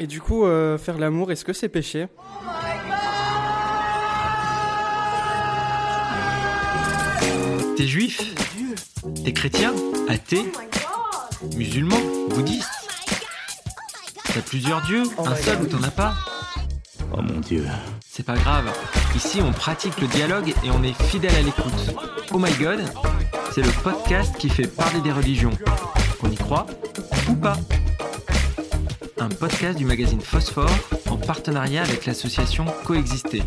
Et du coup, euh, faire l'amour, est-ce que c'est péché? T'es juif? T'es chrétien? Athée? Musulman? Bouddhiste? T'as plusieurs dieux? Un seul ou t'en as pas? Oh mon dieu. C'est pas grave. Ici, on pratique le dialogue et on est fidèle à l'écoute. Oh my god, c'est le podcast qui fait parler des religions. On y croit ou pas? Un podcast du magazine Phosphore en partenariat avec l'association Coexister.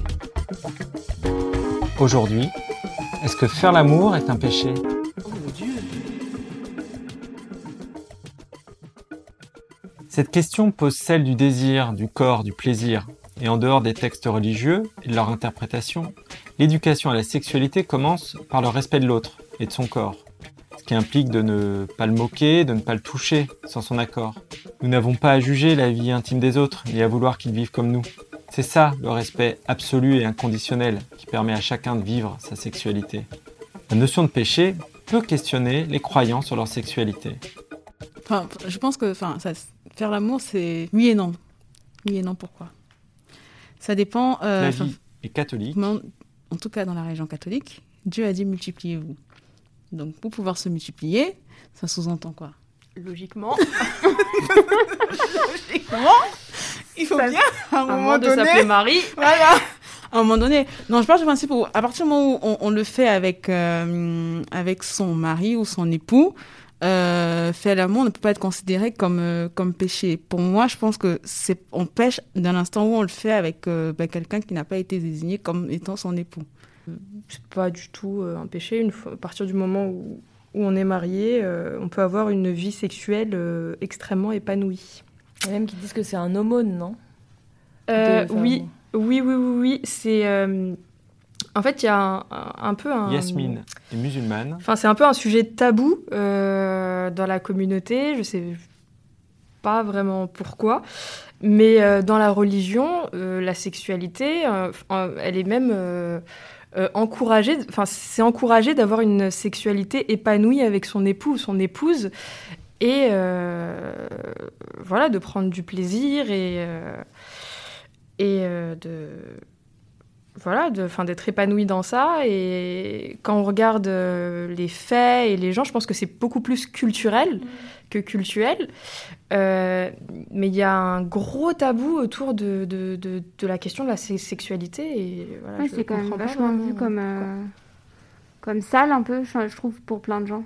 Aujourd'hui, est-ce que faire l'amour est un péché? Cette question pose celle du désir, du corps, du plaisir. Et en dehors des textes religieux et de leur interprétation, l'éducation à la sexualité commence par le respect de l'autre et de son corps. Ce qui implique de ne pas le moquer, de ne pas le toucher sans son accord. Nous n'avons pas à juger la vie intime des autres, ni à vouloir qu'ils vivent comme nous. C'est ça le respect absolu et inconditionnel qui permet à chacun de vivre sa sexualité. La notion de péché peut questionner les croyants sur leur sexualité. Enfin, je pense que enfin, ça, faire l'amour, c'est oui et non. Oui et non, pourquoi? Ça dépend. euh, La enfin, vie est catholique. en tout cas, dans la région catholique, Dieu a dit multipliez-vous. Donc, pour pouvoir se multiplier, ça sous-entend quoi? Logiquement, Il faut Ça- bien, à un à moment moins de donné, s'appeler Marie. Voilà. À un moment donné. Non, je parle du principe où, à partir du moment où on, on le fait avec, euh, avec son mari ou son époux, euh, faire l'amour ne peut pas être considéré comme, euh, comme péché. Pour moi, je pense que c'est, on pêche dans l'instant où on le fait avec euh, ben, quelqu'un qui n'a pas été désigné comme étant son époux. C'est pas du tout euh, un péché. Une fois, à partir du moment où, où on est marié, euh, on peut avoir une vie sexuelle euh, extrêmement épanouie. Il y a même qui disent que c'est un aumône, non? Euh, De oui, oui, oui, oui, oui. C'est euh, en fait il y a un, peu un. Yasmine est musulmane. Enfin, c'est un peu un sujet tabou euh, dans la communauté. Je sais pas vraiment pourquoi, mais euh, dans la religion, euh, la sexualité, euh, euh, elle est même euh, encouragée. Enfin, d'avoir une sexualité épanouie avec son époux ou son épouse, et euh, voilà, de prendre du plaisir et euh, euh, voilà, d'être épanoui dans ça. Et quand on regarde les faits et les gens, je pense que c'est beaucoup plus culturel que. Euh, mais il y a un gros tabou autour de, de, de, de la question de la se- sexualité. Et voilà, Ouais, je c'est quand même vachement vu comme, euh, comme sale un peu, je, trouve, pour plein de gens.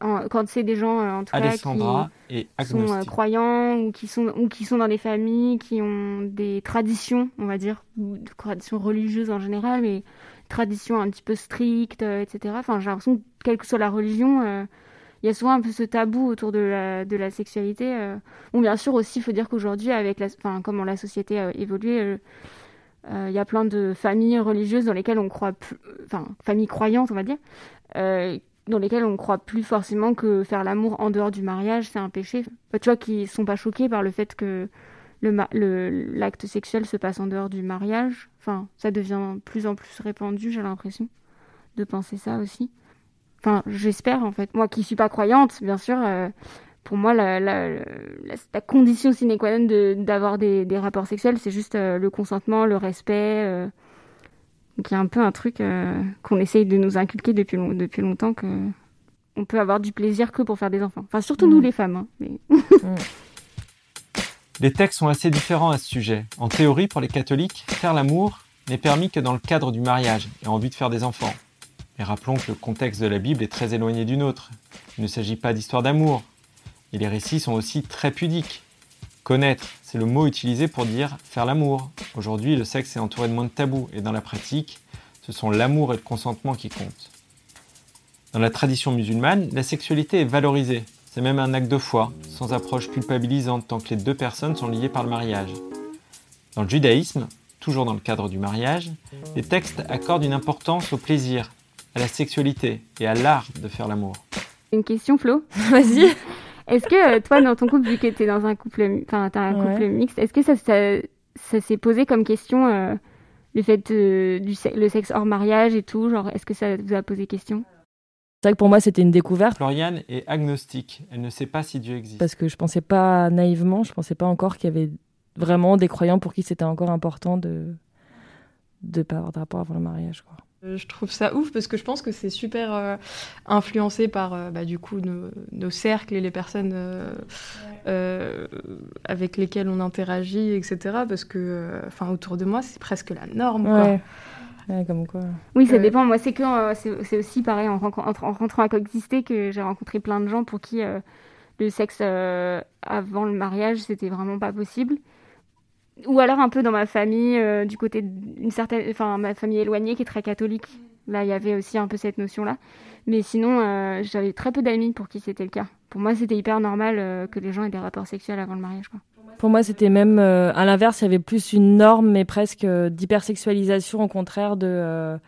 En- quand c'est des gens, euh, en tout Alessandra cas, qui sont euh, croyants ou qui, sont, ou qui sont dans des familles qui ont des traditions, on va dire, ou des traditions religieuses en général, mais traditions un petit peu strictes, euh, etc. Enfin, j'ai l'impression que, quelle que soit la religion, euh, il y a souvent un peu ce tabou autour de la, de la sexualité. euh. Bon, bien sûr, aussi, il faut dire qu'aujourd'hui, avec la, enfin, comment la société a évolué, euh, euh, il y a plein de familles religieuses dans lesquelles on croit, plus- enfin, familles croyantes, on va dire, euh, dans lesquelles on croit plus forcément que faire l'amour en dehors du mariage, c'est un péché. Enfin, tu vois, qui sont pas choqués par le fait que ma- le- l'acte sexuel se passe en dehors du mariage. Enfin, ça devient plus en plus répandu, j'ai l'impression, de penser ça aussi. Enfin, j'espère, en fait. Moi qui suis pas croyante, bien sûr, euh, pour moi, la, la, la, la condition sine qua non de- d'avoir des, des rapports sexuels, c'est juste euh, le consentement, le respect. euh. Donc il y a un peu un truc euh, qu'on essaye de nous inculquer depuis, long- depuis longtemps que on peut avoir du plaisir que pour faire des enfants. Enfin, surtout nous les femmes. hein, mais- Les textes sont assez différents à ce sujet. En théorie, pour les catholiques, faire l'amour n'est permis que dans le cadre du mariage et en vue de faire des enfants. Mais rappelons que le contexte de la Bible est très éloigné du nôtre. Il ne s'agit pas d'histoire d'amour. Et les récits sont aussi très pudiques. Connaître, c'est le mot utilisé pour dire faire l'amour. Aujourd'hui, le sexe est entouré de moins de tabous et dans la pratique, ce sont l'amour et le consentement qui comptent. Dans la tradition musulmane, la sexualité est valorisée. C'est même un acte de foi, sans approche culpabilisante tant que les deux personnes sont liées par le mariage. Dans le judaïsme, toujours dans le cadre du mariage, les textes accordent une importance au plaisir, à la sexualité et à l'art de faire l'amour. Une question, Flo Vas-y. Est-ce que euh, toi, dans ton couple, vu que t'es dans un couple, enfin, t'as un couple Ouais. mixte, est-ce que ça, ça, ça s'est posé comme question euh, le fait euh, du se- le sexe hors mariage et tout Genre, est-ce que ça vous a posé question? C'est vrai que pour moi, c'était une découverte Floriane est agnostique, elle ne sait pas si Dieu existe. parce que je pensais pas naïvement, je pensais pas encore qu'il y avait vraiment des croyants pour qui c'était encore important de de pas avoir de rapport avant le mariage. Quoi. Euh, Je trouve ça ouf parce que je pense que c'est super euh, influencé par euh, bah, du coup nos, nos cercles et les personnes euh, euh, avec lesquelles on interagit, etc. Parce que, euh, enfin, autour de moi, c'est presque la norme. quoi. Ouais. Comme quoi. Oui, ça dépend. Moi, c'est que euh, c'est aussi pareil en, renco- en- en rentrant à coexister que j'ai rencontré plein de gens pour qui euh, le sexe euh, avant le mariage, c'était vraiment pas possible. Ou alors un peu dans ma famille, euh, du côté d'une certaine, enfin ma famille éloignée qui est très catholique. Là, il y avait aussi un peu cette notion-là. Mais sinon, euh, j'avais très peu d'amis pour qui c'était le cas. Pour moi, c'était hyper normal euh, que les gens aient des rapports sexuels avant le mariage. Quoi. Pour moi, c'était même à l'inverse, il y avait plus une norme, mais presque d'hypersexualisation, au contraire de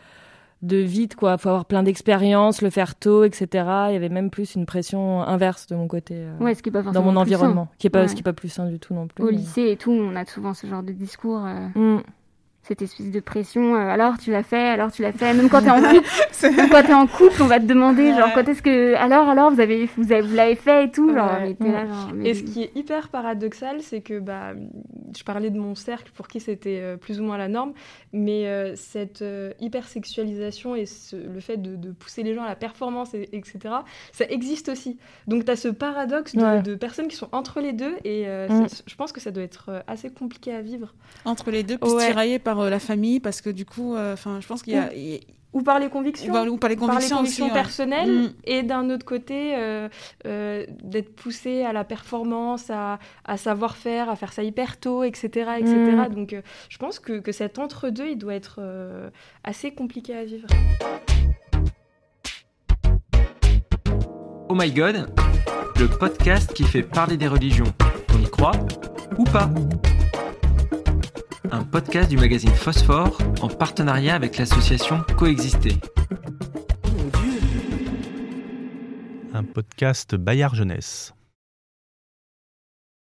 de vite quoi. Faut avoir plein d'expériences, le faire tôt, etc. Il y avait même plus une pression inverse de mon côté euh, Ouais, ce qui est pas dans mon sain. environnement, qui est pas Ouais. ce qui est pas plus sain du tout non plus. Au mais- lycée et tout, on a souvent ce genre de discours. euh, Mm. cette espèce de pression. euh, alors tu l'as fait, alors tu l'as fait. Même quand t'es en couple, même quand t'es en couple, on va te demander genre quand est-ce que, alors alors vous avez, vous avez, vous l'avez fait et tout. Genre, Ouais. mais t'es là, genre, mais- Et ce qui est hyper paradoxal, c'est que bah, je parlais de mon cercle pour qui c'était euh, plus ou moins la norme, mais euh, cette euh, hypersexualisation et ce- le fait de, de pousser les gens à la performance, et- etc., ça existe aussi. Donc tu as ce paradoxe de, Ouais. de personnes qui sont entre les deux, et euh, Mm. je pense que ça doit être euh, assez compliqué à vivre. Entre les deux, puis Ouais. tiraillé par euh, la famille, parce que du coup, euh, enfin, je pense qu'il y a. il y a- Ou par les convictions. ou par- ou par les par les convictions, aussi, ouais. personnelles Mm. et d'un autre côté euh, euh, d'être poussé à la performance, à, à savoir faire, à faire ça hyper tôt, etc. etc. Mm. Donc euh, je pense que, que cet entre-deux, il doit être euh, assez compliqué à vivre. Oh my god, le podcast qui fait parler des religions. On y croit ou pas? Un podcast du magazine Phosphore en partenariat avec l'association Coexister. Un podcast Bayard Jeunesse.